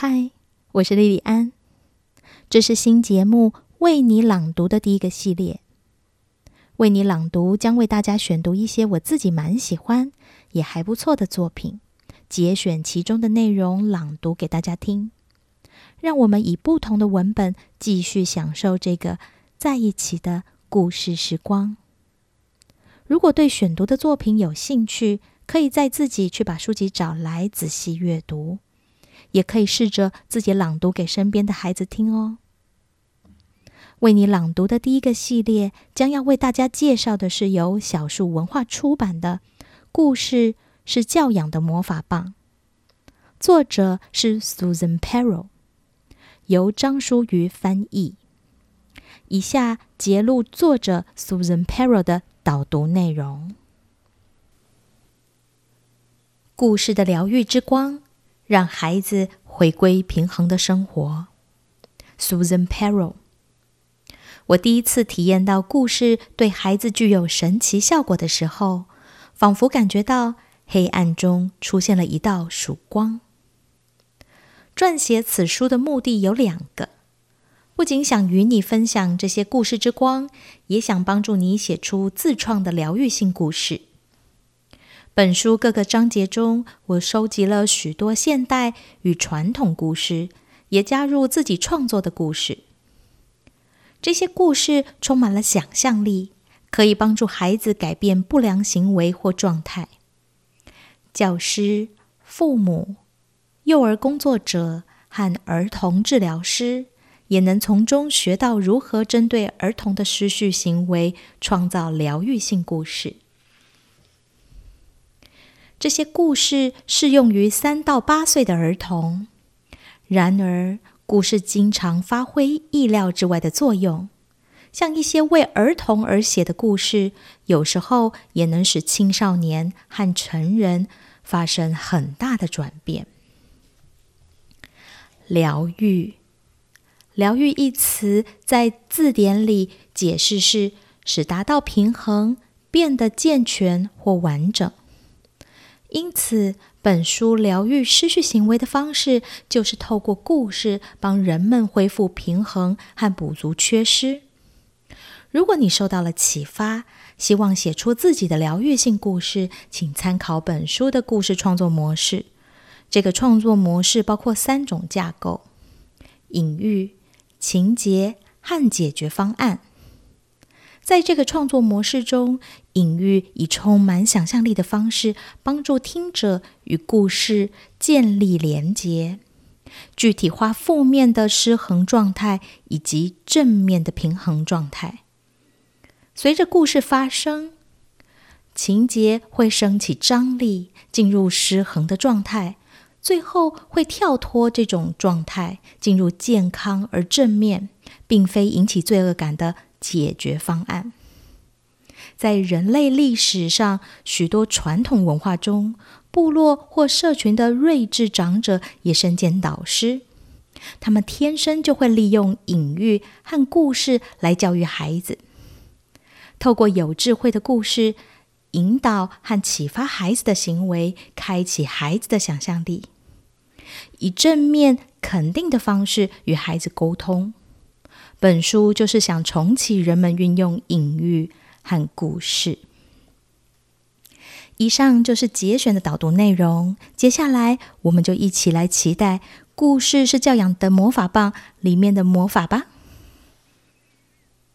嗨，我是莉莉安。这是新节目“为你朗读”的第一个系列。为你朗读将为大家选读一些我自己蛮喜欢也还不错的作品，节选其中的内容朗读给大家听。让我们以不同的文本继续享受这个在一起的故事时光。如果对选读的作品有兴趣，可以再自己去把书籍找来仔细阅读。也可以试着自己朗读给身边的孩子听哦。为你朗读的第一个系列将要为大家介绍的是由小树文化出版的故事，是教养的魔法棒，作者是 Susan Perro，由张淑瑜翻译。以下节录作者 Susan Perro 的导读内容：故事的疗愈之光。让孩子回归平衡的生活。Susan Perro，我第一次体验到故事对孩子具有神奇效果的时候，仿佛感觉到黑暗中出现了一道曙光。撰写此书的目的有两个，不仅想与你分享这些故事之光，也想帮助你写出自创的疗愈性故事。本书各个章节中，我收集了许多现代与传统故事，也加入自己创作的故事。这些故事充满了想象力，可以帮助孩子改变不良行为或状态。教师、父母、幼儿工作者和儿童治疗师也能从中学到如何针对儿童的失序行为创造疗愈性故事。这些故事适用于三到八岁的儿童，然而故事经常发挥意料之外的作用。像一些为儿童而写的故事，有时候也能使青少年和成人发生很大的转变。疗愈，疗愈一词在字典里解释是使达到平衡、变得健全或完整。因此，本书疗愈失去行为的方式，就是透过故事帮人们恢复平衡和补足缺失。如果你受到了启发，希望写出自己的疗愈性故事，请参考本书的故事创作模式。这个创作模式包括三种架构：隐喻、情节和解决方案。在这个创作模式中，隐喻以充满想象力的方式帮助听者与故事建立连结，具体化负面的失衡状态以及正面的平衡状态。随着故事发生，情节会升起张力，进入失衡的状态，最后会跳脱这种状态，进入健康而正面，并非引起罪恶感的。解决方案，在人类历史上许多传统文化中，部落或社群的睿智长者也身兼导师。他们天生就会利用隐喻和故事来教育孩子，透过有智慧的故事引导和启发孩子的行为，开启孩子的想象力，以正面肯定的方式与孩子沟通。本书就是想重启人们运用隐喻和故事。以上就是节选的导读内容。接下来，我们就一起来期待《故事是教养的魔法棒》里面的魔法吧。